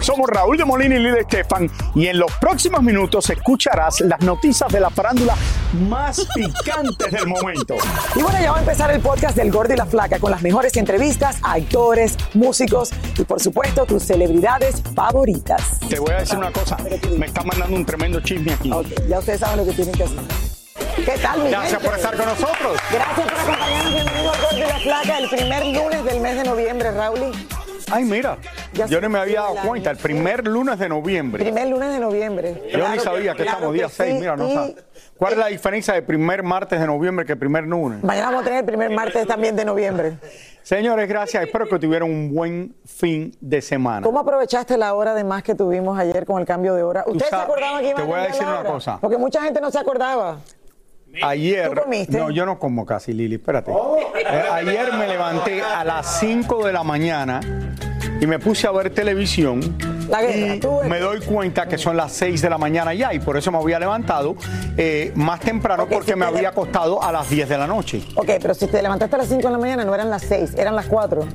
Somos Raúl de Molina y Lidia Estefan y en los próximos minutos escucharás las noticias de la farándula más picantes del momento. Y bueno, ya va a empezar el podcast del Gordi y la Flaca con las mejores entrevistas a actores, músicos y por supuesto tus celebridades favoritas. Te voy a decir una cosa, me está mandando un tremendo chisme aquí. Ok, ya ustedes saben lo que tienen que hacer. ¿Qué tal, mi Gracias gente? por estar con nosotros. Gracias por acompañarnos. Bienvenido al Gordi y la Flaca, el primer lunes del mes de noviembre, Raúl. Ay, mira, Ya yo no me había dado cuenta, el primer lunes de noviembre. Primer lunes de noviembre. Yo ni sabía que, claro estamos día que 6, sí, mira, no y. ¿Cuál es la diferencia de primer martes de noviembre que primer lunes? Mañana vamos a tener el primer martes también de noviembre. Señores, gracias. Espero que tuvieran un buen fin de semana. ¿Cómo aprovechaste la hora de más que tuvimos ayer con el cambio de hora? ¿Ustedes se acordaban que iban te voy a decir una cosa. Porque mucha gente no se acordaba. Ayer, ¿Tú comiste? no, yo no como casi, Lili, espérate. Eh, ayer me levanté a las 5 de la mañana y me puse a ver televisión La guerra, y tú me doy cuenta que son las 6 de la mañana ya y por eso me había levantado eh, más temprano porque si me te había le- acostado a las 10 de la noche. Ok, pero si te levantaste a las 5 de la mañana, no eran las 6, eran las 4.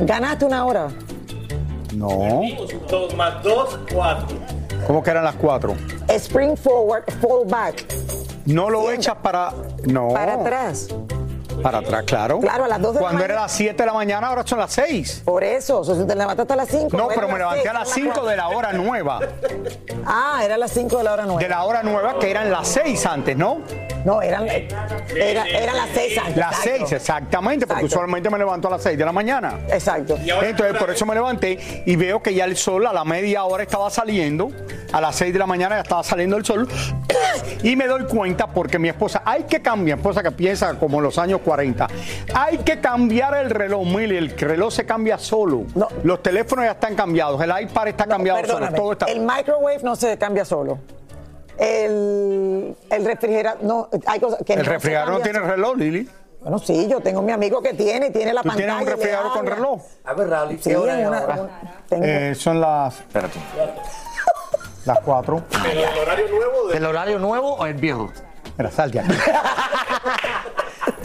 Ganaste una hora. No. más dos, cuatro. ¿Cómo que eran las 4? Spring forward, fall back. No lo Siempre. echas para... No. Para atrás. Para atrás, claro. Claro, a las 2 de la Cuando era mañana. las 7 de la mañana, ahora son las 6. Por eso, o sea, si te levantaste a las 5. No, pero me levanté a las 5 de la hora nueva. Ah, era las 5 de la hora nueva. De la hora nueva, que eran las 6 antes, ¿no? No, eran, era- eran las 6 antes. Las exacto. 6, exactamente, porque Exacto. usualmente me levanto a las 6 de la mañana. Exacto. Entonces, por eso me levanté y veo que ya el sol a la media hora estaba saliendo. A las 6 de la mañana ya estaba saliendo el sol. Y me doy cuenta porque mi esposa, hay que cambiar, mi esposa que piensa como en los años 40, hay que cambiar el reloj, Mili, el reloj se cambia solo. No. Los teléfonos ya están cambiados, el iPad está No, cambiado solo, todo está... El microwave no se cambia solo. El, el refrigerador, no, hay cosas que El no refrigerador no tiene reloj, Lili. Bueno, sí, yo tengo mi amigo que tiene, tiene la ¿Tú pantalla. tienes un refrigerador con reloj? A ver, Raúl, Sí, en una- una- tengo- Eh, son las... Espérate. Las 4. ¿El horario nuevo o el viejo? Mira, sal de aquí.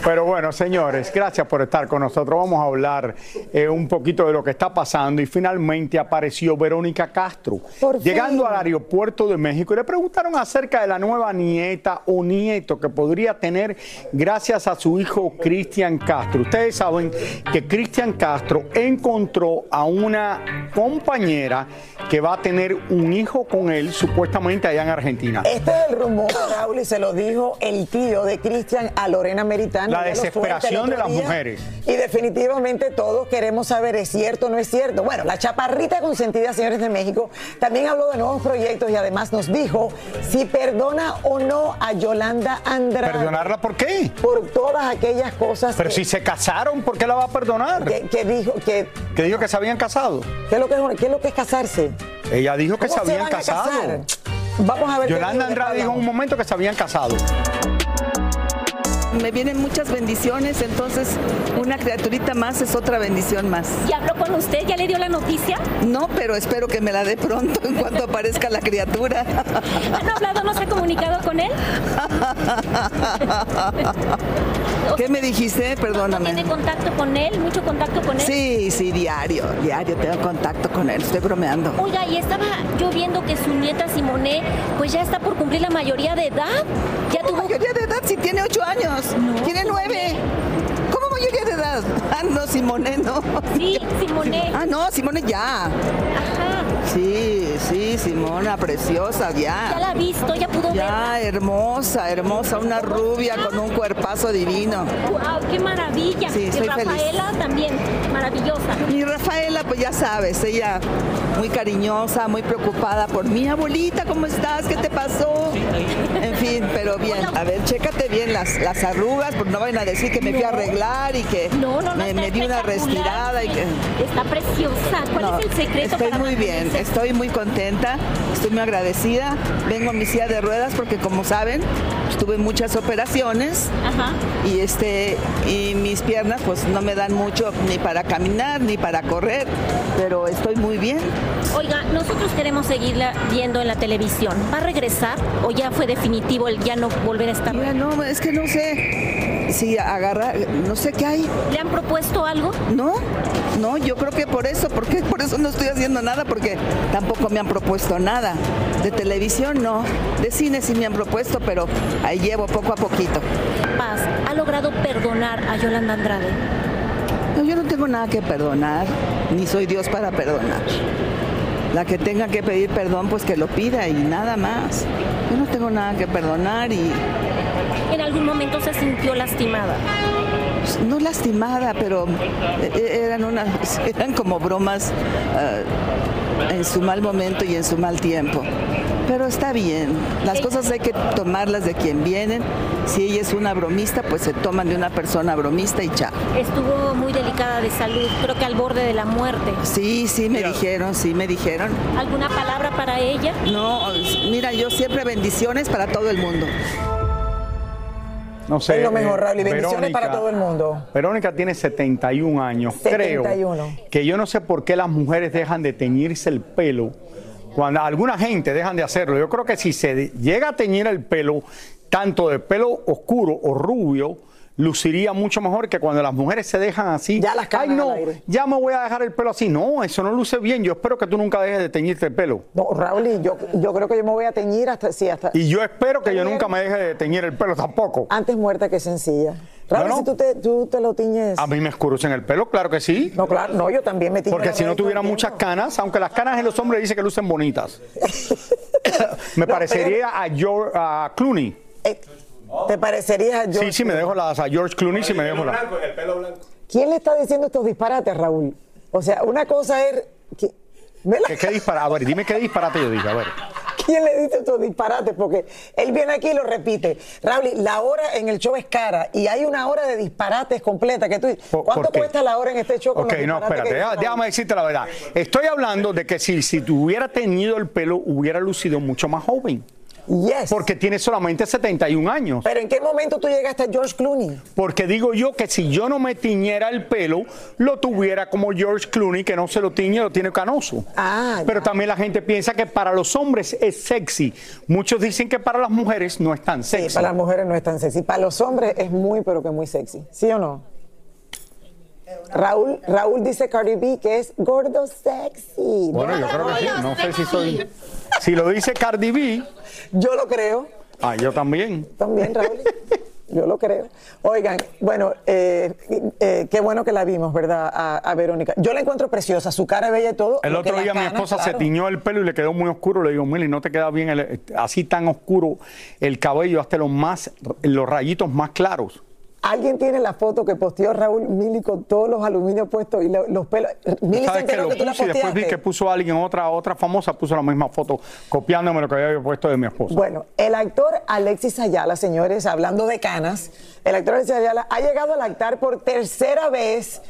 Pero bueno, señores, gracias por estar con nosotros. Vamos a hablar eh, un poquito de lo que está pasando y finalmente apareció Verónica Castro Por llegando al aeropuerto de México y le preguntaron acerca de la nueva nieta o nieto que podría tener gracias a su hijo Cristian Castro. Ustedes saben que Cristian Castro encontró a una compañera que va a tener un hijo con él supuestamente allá en Argentina. Este es el rumor, Raúl, y se lo dijo el tío de Cristian a Lorena Meritano. La desesperación de las mujeres. Y definitivamente todos queremos saber, ¿es cierto o no es cierto? Bueno, la chaparrita consentida, señores de México, también habló de nuevos proyectos y además nos dijo si perdona o no a Yolanda Andrade. ¿Perdonarla por qué? Por todas aquellas cosas Pero que, si se casaron, ¿por qué la va a perdonar? que- que dijo que... Que dijo que se habían casado. ¿Qué es lo que es, qué es, lo que es casarse? Ella dijo que se ¿Cómo habían casado. Vamos a ver. qué Yolanda Andrade dijo en un momento que se habían casado. Me vienen muchas bendiciones, entonces una criaturita más es otra bendición más. ¿Ya habló con usted? ¿Ya le dio la noticia? No, pero espero que me la dé pronto en cuanto aparezca la criatura. ¿Han hablado, no se ha comunicado con él? ¿Qué me dijiste? Perdóname. ¿Tiene contacto con él? ¿Mucho contacto con él? Sí, sí, diario, diario tengo contacto con él, estoy bromeando. Oiga, y estaba yo viendo que su nieta Simone, pues ya está por cumplir la mayoría de edad. Ya tuvo... ¿Mayoría de edad? Si tiene ocho años. tiene nueve. ¿Cómo mayoría de edad? Ah, no, Simone, no. Sí, Simone. Ah, no, Simone ya. Sí, sí, Simona, preciosa, Ya ya. la visto, ya pudo Ya, hermosa, hermosa, una rubia con un cuerpazo divino. ¡Wow! ¡Qué maravilla! Sí, y feliz. Rafaela también, maravillosa. Y Rafaela, pues ya sabes, ella muy cariñosa, muy preocupada por mi abuelita, ¿cómo estás? ¿Qué te pasó? En fin, pero bien. A ver, chécate bien las, las arrugas, porque no vayan a decir que me fui a arreglar y que No, me, me di una respirada y que... Está preciosa. ¿Cuál es el secreto estoy para muy bien? Estoy muy contenta, estoy muy agradecida. Vengo en mi silla de ruedas porque como saben, tuve muchas operaciones Ajá. y este y mis piernas pues no me dan mucho ni para caminar ni para correr, pero estoy muy bien. Oiga, nosotros queremos seguirla viendo en la televisión. ¿Va a regresar o ya fue definitivo el ya no volver a estar? Mira, no, es que no sé si agarra, no sé qué hay. ¿Le han propuesto algo? No, no, yo creo que por eso, porque por eso no estoy haciendo nada, porque tampoco me han propuesto nada. De televisión no, de cine sí me han propuesto, pero ahí llevo poco a poquito. Paz, ¿ha logrado perdonar a Yolanda Andrade? No, yo no tengo nada que perdonar, ni soy Dios para perdonar. La que tenga que pedir perdón, pues que lo pida y nada más. Yo no tengo nada que perdonar y ¿En algún momento se sintió lastimada? no lastimada, pero eh, eran unas, eran como bromas ah, en su mal momento y en su mal tiempo. Pero está bien, las cosas hay que tomarlas de quien vienen. Si ella es una bromista, pues se toman de una persona bromista y chao. Estuvo muy delicada de salud, creo que al borde de la muerte. Sí, sí me dijeron, sí me dijeron. ¿Alguna palabra para ella? No, mira, yo siempre bendiciones para todo el mundo. No sé. Es lo mejor, eh, Raúl, y bendiciones para todo el mundo. Verónica tiene 71 años. 71. Creo que yo no sé por qué las mujeres dejan de teñirse el pelo. Cuando alguna gente dejan de hacerlo. Yo creo que si se llega a teñir el pelo, tanto de pelo oscuro o rubio, luciría mucho mejor que cuando las mujeres se dejan así. Ya las Ay, no, ya me voy a dejar el pelo así. No, eso no luce bien. Yo espero que tú nunca dejes de teñirte el pelo. No, Raúl, y yo, yo creo que yo me voy a teñir hasta, sí, hasta Y yo espero que yo nunca me deje de teñir el pelo tampoco. antes muerta que sencilla. Raúl, No, no. si tú te, tú te lo tiñes. A mí me escurecen el pelo, claro que sí. No, claro, no, yo también me tiño Porque si no tuviera muchas canas, aunque las canas en los hombres dicen que lucen bonitas, me parecería a, George, a Clooney. Eh, ¿Te parecerías a George Sí, sí, me dejo las a George Clooney, sí me dejo las. el pelo blanco. ¿Quién le está diciendo estos disparates, Raúl? O sea, una cosa es. que- ¿Ve la- ¿Qué, qué disparate? A ver, dime qué disparate yo dije, a ver. ¿Quién le dice estos disparates? Porque él viene aquí y lo repite. Raúl, la hora en el show es cara y hay una hora de disparates completa. Que tú, ¿Por- ¿Cuánto qué? cuesta la hora en este show? con Ok, los no, que espérate, Raúl? déjame decirte la verdad. Estoy hablando de que si, si tuviera teñido el pelo, hubiera lucido mucho más joven. Yes. Porque tiene solamente 71 años. Pero ¿en qué momento tú llegaste a George Clooney? Porque digo yo que si yo no me tiñera el pelo, lo tuviera como George Clooney, que no se lo tiñe, lo tiene canoso. Ah, Pero también la gente piensa que para los hombres es sexy. Muchos dicen que para las mujeres no es tan sexy. Sí, para las mujeres no es tan sexy. Para los hombres es muy, pero que muy sexy. ¿Sí o no? Raúl, Raúl dice Cardi B que es gordo sexy. Bueno, yo creo que sí. No sé si soy. Si lo dice Cardi B. Yo lo creo. Ah, yo también. También, Raúl. Yo lo creo. Oigan, bueno, eh, eh, qué bueno que la vimos, ¿verdad? A, a Verónica. Yo la encuentro preciosa, su cara es bella y todo. El otro día mi esposa se tiñó el pelo y le quedó muy oscuro. Le digo, Mili, no te queda bien el- así tan oscuro el cabello, hasta los más, los rayitos más claros. Alguien tiene la foto que posteó Raúl Mili con todos los aluminios puestos y lo- los pelos. Mili se ¿Sabes que lo que tú la puse y después vi que puso alguien, otra, otra famosa, puso la misma foto, copiándome lo que había puesto de mi esposa. Bueno, el actor Alexis Ayala, señores, hablando de canas, el actor Alexis Ayala ha llegado a lactar por tercera vez.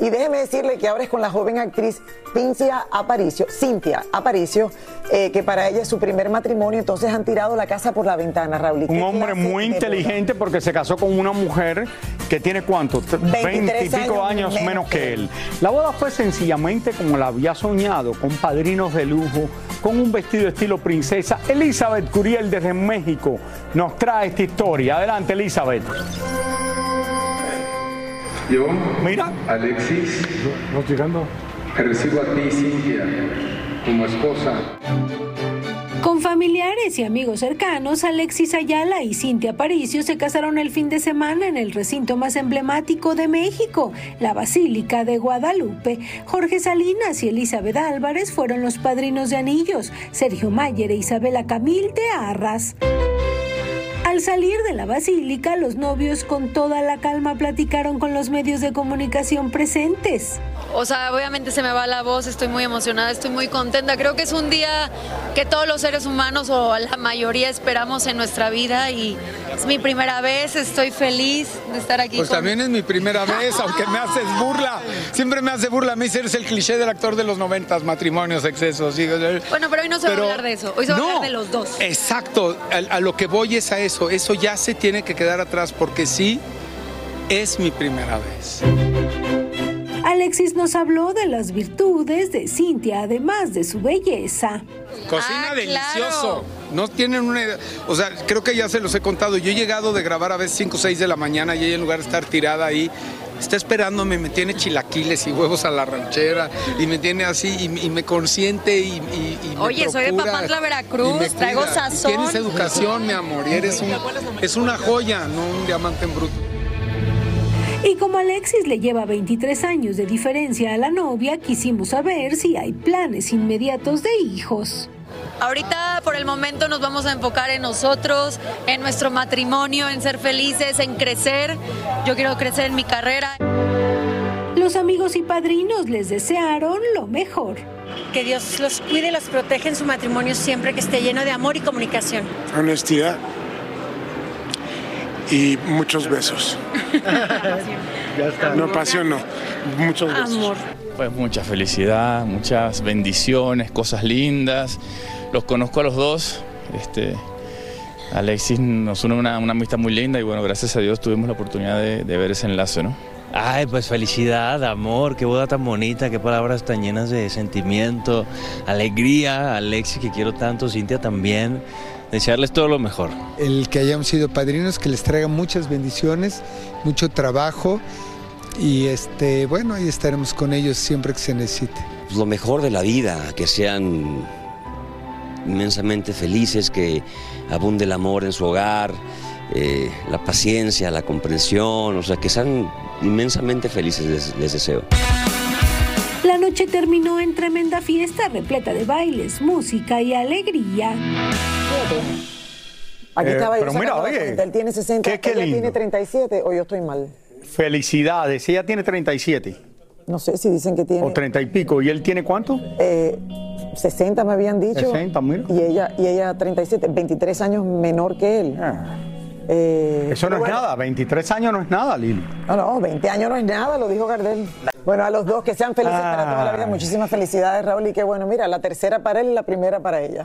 Y déjeme decirle que ahora es con la joven actriz Cintia Aparicio, Cintia Aparicio, eh, que para ella es su primer matrimonio, entonces han tirado la casa por la ventana, Raúl. ¿Y Un hombre muy inteligente porque se casó con una mujer que tiene cuánto, 20 y pico años años menos menos que él. La boda fue sencillamente como la había soñado, con padrinos de lujo, con un vestido estilo princesa. Elizabeth Curiel desde México nos trae esta historia. Adelante, Elizabeth. Yo, Mira. Alexis, ¿No llegando? te recibo a ti, Cintia, como esposa. Con familiares y amigos cercanos, Alexis Ayala y Cintia Aparicio se casaron el fin de semana en el recinto más emblemático de México, la Basílica de Guadalupe. Jorge Salinas y Elizabeth Álvarez fueron los padrinos de anillos, Sergio Mayer e Isabela Camil de Arras. Al salir de la basílica, los novios con toda la calma platicaron con los medios de comunicación presentes. O sea, obviamente se me va la voz, estoy muy emocionada, estoy muy contenta. Creo que es un día que todos los seres humanos o la mayoría esperamos en nuestra vida y es mi primera vez, estoy feliz de estar aquí. Pues con- también es mi primera vez, aunque me haces burla. Siempre me hace burla. A mí eres el cliché del actor de los noventas, matrimonios, excesos. y- Bueno, pero hoy no se Pero- va a hablar de eso, hoy se va No. a hablar de los dos. Exacto, a, a lo que voy es a eso. Eso ya se tiene que quedar atrás porque sí, es mi primera vez. Alexis nos habló de las virtudes de Cintia, además de su belleza. Cocina delicioso. No tienen una idea. O sea, creo que ya se los he contado. Yo he llegado de grabar a veces 5 o 6 de la mañana y ella en lugar de estar tirada ahí, está esperándome, me tiene chilaquiles y huevos a la ranchera y me tiene así y, y me consiente y, y- y me Oye, soy de Papantla, Veracruz, traigo sazón. Tienes educación, mi amor, y eres un, es una joya, no un diamante en bruto. Y como Alexis le lleva 23 años de diferencia a la novia, quisimos saber si hay planes inmediatos de hijos. Ahorita por el momento nos vamos a enfocar en nosotros, en nuestro matrimonio, en ser felices, en crecer. Yo quiero crecer en mi carrera. Los amigos y padrinos les desearon lo mejor. Que Dios los cuide y los protege en su matrimonio siempre que esté lleno de amor y comunicación. honestidad y muchos besos. No, pasión no, muchos besos. Pues mucha felicidad, muchas bendiciones, cosas lindas. Los conozco a los dos. Este, Alexis nos une una, una amistad muy linda y bueno, gracias a Dios tuvimos la oportunidad de, de ver ese enlace, ¿no? Ay, pues felicidad, amor, qué boda tan bonita, qué palabras tan llenas de sentimiento, alegría, Alexis que quiero tanto, Cintia también, desearles todo lo mejor. el que hayamos sido padrinos, que les traiga muchas bendiciones, mucho trabajo y este, bueno, ahí estaremos con ellos siempre que se necesite. pues, lo mejor de la vida, que sean inmensamente felices, que abunde el amor en su hogar, eh, la paciencia, la comprensión, o sea, que sean inmensamente felices, les, les deseo. La noche terminó en tremenda fiesta repleta de bailes, música y alegría. Aquí Eh, estaba yo pero mira, la oye, cuenta, Él tiene 60, qué- qué ella lindo. tiene 37 o yo estoy mal. Felicidades. Ella tiene 37. No sé si dicen que tiene. O 30 y pico. ¿Y él tiene cuánto? Eh, 60 me habían dicho. 60, mira. Y ella, y ella 37, 23 años menor que él. Eh, Eso no pero es bueno, nada. 23 años no es nada, Lili. No, no, 20 años no es nada, lo dijo Gardel. Bueno, a los dos que sean felices para toda la vida. Muchísimas felicidades, Raúl. Y qué bueno, mira, la tercera para él y la primera para ella.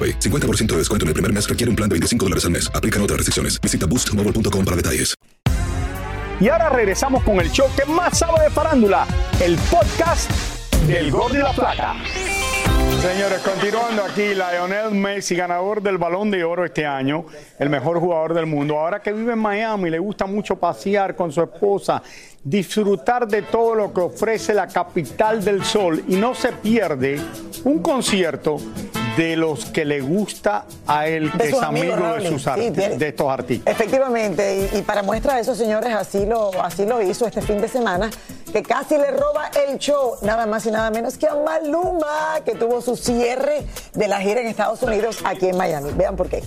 AroPay. 50% de descuento en el primer mes requiere un plan de 25 dólares al mes. Aplican otras restricciones. Visita boostmobile.com para detalles. Y ahora regresamos con el show que más sabe de farándula, el podcast del Gol de la Plata. Señores, continuando aquí, Lionel Messi, ganador del Balón de Oro este año, el mejor jugador del mundo. Ahora que vive en Miami, le gusta mucho pasear con su esposa, disfrutar de todo lo que ofrece la capital del sol y no se pierde un concierto de los que le gusta a él, que es amigo de, sus Sí, de estos artistas. Efectivamente, y, y para muestra de eso, señores, así lo, así lo hizo este fin de semana, que casi le roba el show, nada más y nada menos que a Maluma, que tuvo su cierre de la gira en Estados Unidos, aquí en Miami. Vean por qué.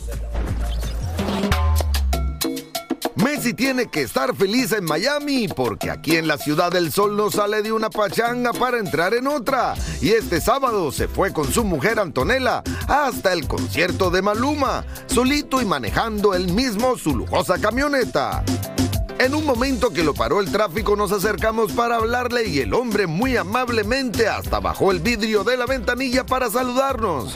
Messi tiene que estar feliz en Miami porque aquí en la Ciudad del Sol no sale de una pachanga para entrar en otra. Y este sábado se fue con su mujer Antonella hasta el concierto de Maluma, solito y manejando él mismo su lujosa camioneta. En un momento que lo paró el tráfico nos acercamos para hablarle y el hombre muy amablemente hasta bajó el vidrio de la ventanilla para saludarnos.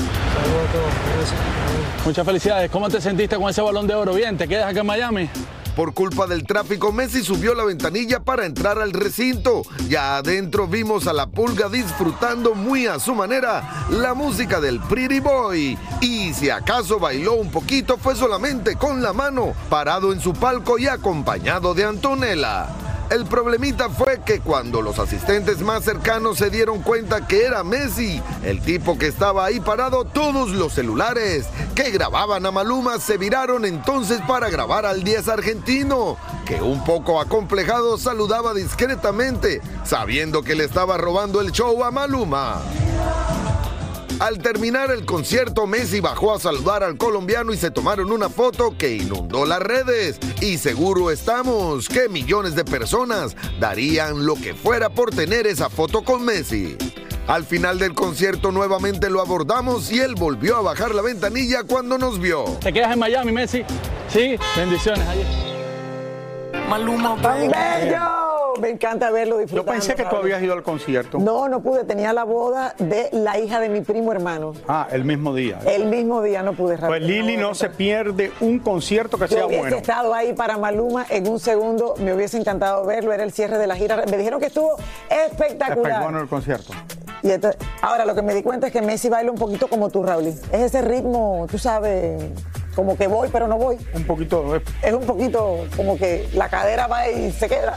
Muchas felicidades. ¿Cómo te sentiste con ese balón de oro? Bien, ¿te quedas acá en Miami? Por culpa del tráfico, Messi subió la ventanilla para entrar al recinto. Ya adentro vimos a la pulga disfrutando muy a su manera la música del Pretty Boy. Y si acaso bailó un poquito fue solamente con la mano, parado en su palco y acompañado de Antonella. El problemita fue que cuando los asistentes más cercanos se dieron cuenta que era Messi, el tipo que estaba ahí parado, todos los celulares que grababan a Maluma se viraron entonces para grabar al 10 argentino, que un poco acomplejado saludaba discretamente, sabiendo que le estaba robando el show a Maluma. Al terminar el concierto, Messi bajó a saludar al colombiano y se tomaron una foto que inundó las redes. Y seguro estamos que millones de personas darían lo que fuera por tener esa foto con Messi. Al final del concierto nuevamente lo abordamos y él volvió a bajar la ventanilla cuando nos vio. ¿Te quedas en Miami, Messi? Sí, bendiciones. Maluma, bello! Me encanta verlo Yo disfrutando. pensé que tú habías ido al concierto. No, no pude. Tenía la boda de la hija de mi primo hermano. Ah, el mismo día. El mismo día no pude, Raúl. Pues Lili no se pierde un concierto que Yo sea hubiese bueno. estado ahí para Maluma en un segundo, me hubiese encantado verlo, era el cierre de la gira. Me dijeron que estuvo espectacular. bueno el concierto. Y ahora lo que me di cuenta es que Messi baila un poquito como tú, Raúl. Es ese ritmo, tú sabes, como que voy pero no voy. Un poquito. eh, Es un poquito como que la cadera va y se queda.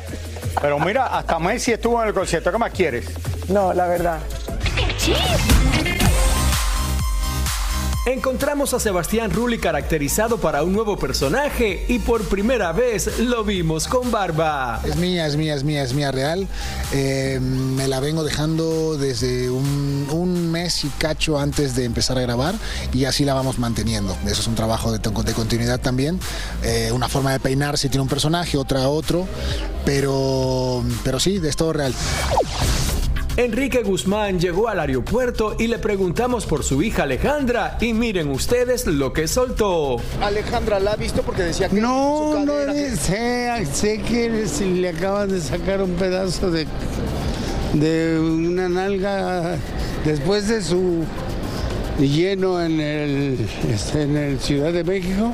Pero mira, hasta Messi estuvo en el concierto. ¿Qué más quieres? No, la verdad. Encontramos a Sebastián Rulli caracterizado para un nuevo personaje y por primera vez lo vimos con barba. Es mía, es mía, es mía, es mía real. Eh, me la vengo dejando desde un, mes y cacho antes de empezar a grabar y así la vamos manteniendo. Eso es un trabajo de, de continuidad también. Eh, una forma de peinar si tiene un personaje, otra otro. Pero, pero sí, es todo real. Enrique Guzmán llegó al aeropuerto y le preguntamos por su hija Alejandra y miren ustedes lo que soltó. Alejandra, ¿la ha visto? Porque decía que... No, su no sé, sé que si le acaban de sacar un pedazo de, de una nalga después de su lleno en el, este, en el Ciudad de México,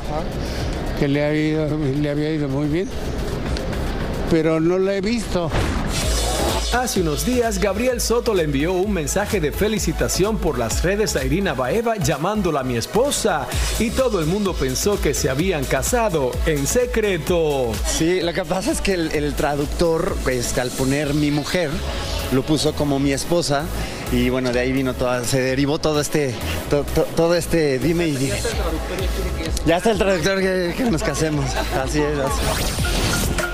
que le, ha ido- le había ido muy bien, pero no la he visto. Hace unos días, Gabriel Soto le envió un mensaje de felicitación por las redes a Irina Baeva llamándola mi esposa y todo el mundo pensó que se habían casado en secreto. Sí, lo que pasa es que el, traductor, este, al poner mi mujer, lo puso como mi esposa y bueno, de ahí vino toda, se derivó todo este, to- to- todo este dime y dime. Ya está el traductor que, que nos casemos. Así es.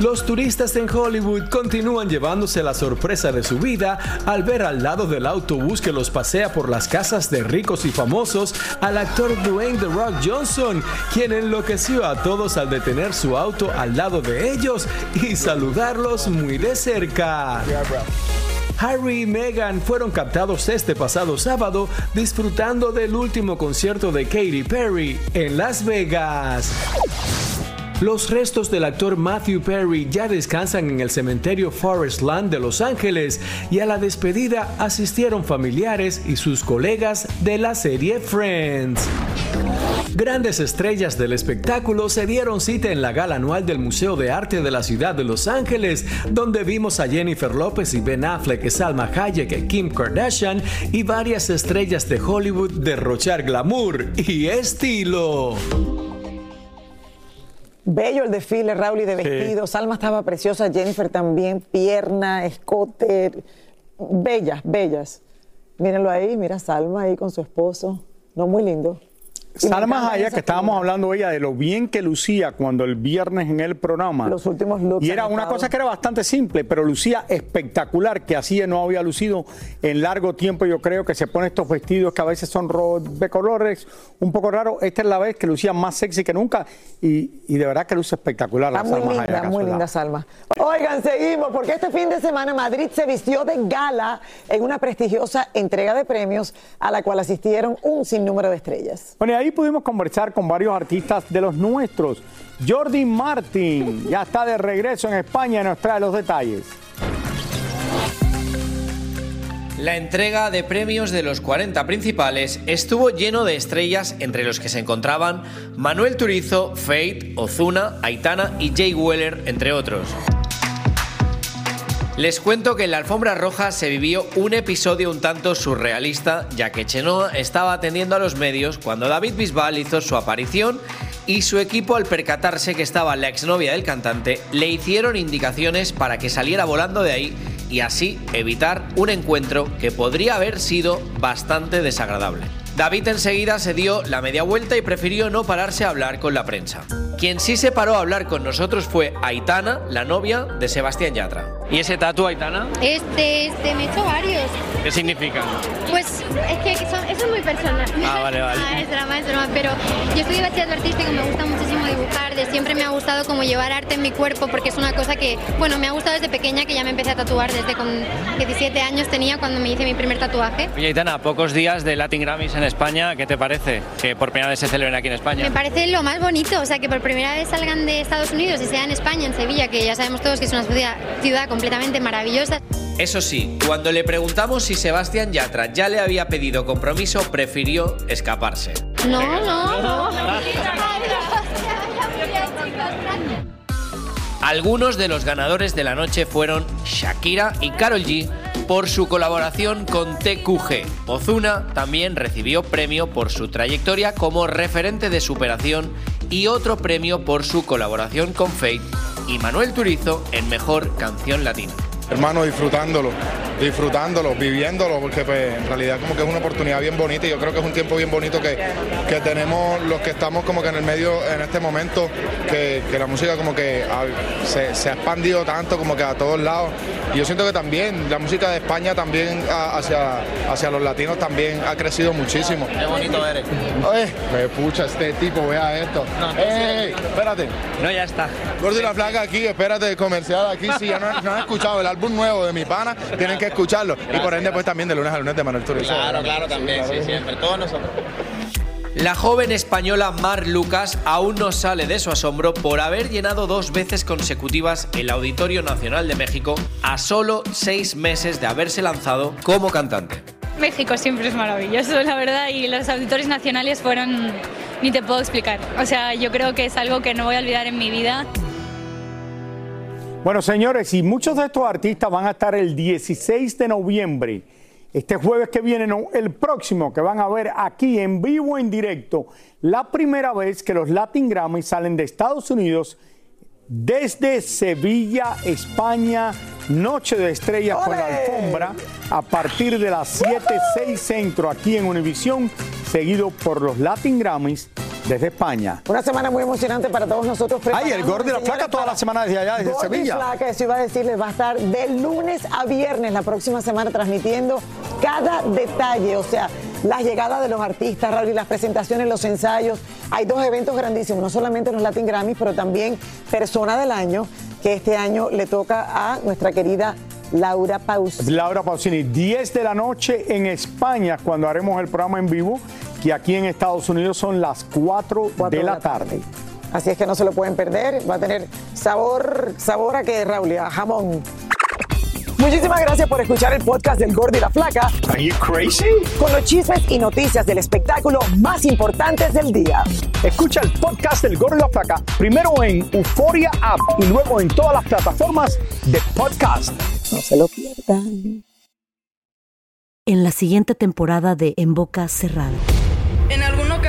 Los turistas en Hollywood continúan llevándose la sorpresa de su vida al ver al lado del autobús que los pasea por las casas de ricos y famosos al actor Dwayne The Rock Johnson, quien enloqueció a todos al detener su auto al lado de ellos y saludarlos muy de cerca. Harry y Meghan fueron captados este pasado sábado disfrutando del último concierto de Katy Perry en Las Vegas. Los restos del actor Matthew Perry ya descansan en el cementerio Forest Lawn de Los Ángeles y a la despedida asistieron familiares y sus colegas de la serie Friends. Grandes estrellas del espectáculo se dieron cita en la gala anual del Museo de Arte de la ciudad de Los Ángeles, donde vimos a Jennifer López y Ben Affleck, Salma Hayek, Kim Kardashian y varias estrellas de Hollywood derrochar glamour y estilo. Bello el desfile, Raúl, y de vestidos. Salma estaba preciosa, Jennifer también, pierna, escote. Bellas, bellas. Mírenlo ahí, mira Salma ahí con su esposo. No, muy lindo. Salma Hayek, que estábamos hablando ella de lo bien que lucía cuando el viernes en el programa. Los últimos looks Y era una cosa que era bastante simple, pero lucía espectacular, que así no había lucido en largo tiempo. Yo creo que se pone estos vestidos que a veces son de colores un poco raros. Esta es la vez que lucía más sexy que nunca y, y de verdad que luce espectacular la Está muy Salma linda, Hayek muy linda Salma. Oigan, seguimos, porque este fin de semana Madrid se vistió de gala en una prestigiosa entrega de premios a la cual asistieron un sinnúmero de estrellas. Bueno, y ahí pudimos conversar con varios artistas de los nuestros. Jordi Martin ya está de regreso en España y nos trae los detalles. La entrega de premios de los 40 principales estuvo lleno de estrellas entre los que se encontraban Manuel Turizo, Fate, Ozuna, Aitana y Jay Weller, entre otros. Les cuento que en la alfombra roja se vivió un episodio un tanto surrealista, ya que Chenoa estaba atendiendo a los medios cuando David Bisbal hizo su aparición y su equipo al percatarse que estaba la exnovia del cantante le hicieron indicaciones para que saliera volando de ahí y así evitar un encuentro que podría haber sido bastante desagradable. David enseguida se dio la media vuelta y prefirió no pararse a hablar con la prensa. Quien sí se paró a hablar con nosotros fue Aitana, la novia de Sebastián Yatra. ¿Y ese tatu, Aitana? Este, este, me he hecho varios. ¿Qué significa? Pues es que son, eso es muy personal. Ah, vale, vale. Ah, es drama, es drama, pero yo de bachillerato artístico, me gusta muchísimo dibujar, de siempre me ha gustado como llevar arte en mi cuerpo porque es una cosa que, bueno, me ha gustado desde pequeña que ya me empecé a tatuar desde con 17 años tenía cuando me hice mi primer tatuaje. Oye, Aitana, pocos días de Latin Grammys en España, ¿qué te parece? Que por primera vez se celebren aquí en España. Me parece lo más bonito, o sea, que por primera vez salgan de Estados Unidos y sea en España, en Sevilla, que ya sabemos todos que es una ciudad, ciudad completamente. Eso sí, cuando le preguntamos si Sebastián Yatra ya le había pedido compromiso, prefirió escaparse. No, no, no. Algunos de los ganadores de la noche fueron Shakira y Karol G por su colaboración con TQG. Ozuna también recibió premio por su trayectoria como referente de superación y otro premio por su colaboración con Fate y Manuel Turizo en Mejor Canción Latina. hermano, disfrutándolo, disfrutándolo, viviéndolo, porque pues en realidad como que es una oportunidad bien bonita y yo creo que es un tiempo bien bonito que, que tenemos los que estamos como que en el medio en este momento, que, que la música como que ha- se, se ha expandido tanto como que a todos lados. Y yo siento que también la música de España también a- hacia, hacia los latinos también ha crecido muchísimo. Qué bonito eres. Oye, me pucha este tipo, vea esto. ¡Ey, espérate! No, ya está. Gordo y la flaca aquí, espérate, comercial aquí. Si ya no, no han escuchado el álbum nuevo de mi pana, tienen que escucharlo. Y por ende, pues también de lunes a lunes de Manuel Turizo. Claro, claro, también, sí, siempre. Todos nosotros. La joven española Mar Lucas aún no sale de su asombro por haber llenado dos veces consecutivas el Auditorio Nacional de México a solo seis meses de haberse lanzado como cantante. México siempre es maravilloso, la verdad, y los auditorios nacionales fueron, ni te puedo explicar. O sea, yo creo que es algo que no voy a olvidar en mi vida. Bueno, señores, y muchos de estos artistas van a estar el 16 de noviembre, este jueves que viene, no, el próximo, que van a ver aquí en vivo, en directo, la primera vez que los Latin Grammy salen de Estados Unidos desde Sevilla, España, Noche de Estrellas con la alfombra, a partir de las 7, 6 centro aquí en Univisión, seguido por los Latin Grammys desde España. Una semana muy emocionante para todos nosotros. Ay, el Gordo y la Flaca toda la semana desde allá, desde Gordo y Sevilla. Flaca, eso iba a decirles, va a estar de lunes a viernes la próxima semana transmitiendo cada detalle, o sea, la llegada de los artistas, Raúl, y las presentaciones, los ensayos. Hay dos eventos grandísimos, no solamente los Latin Grammys, pero también Persona del Año, que este año le toca a nuestra querida Laura Paus. Laura Pausini, 10 de la noche en España, cuando haremos el programa en vivo, que aquí en Estados Unidos son las 4, de la tarde. Así es que no se lo pueden perder, va a tener sabor, sabor a que, Raúl, a jamón. Muchísimas gracias por escuchar el podcast del Gordo y la Flaca. Are you crazy? Con los chismes y noticias del espectáculo más importantes del día. Escucha el podcast del Gordo y la Flaca primero en Euforia App y luego en todas las plataformas de podcast. No se lo pierdan. En la siguiente temporada de En Boca Cerrada.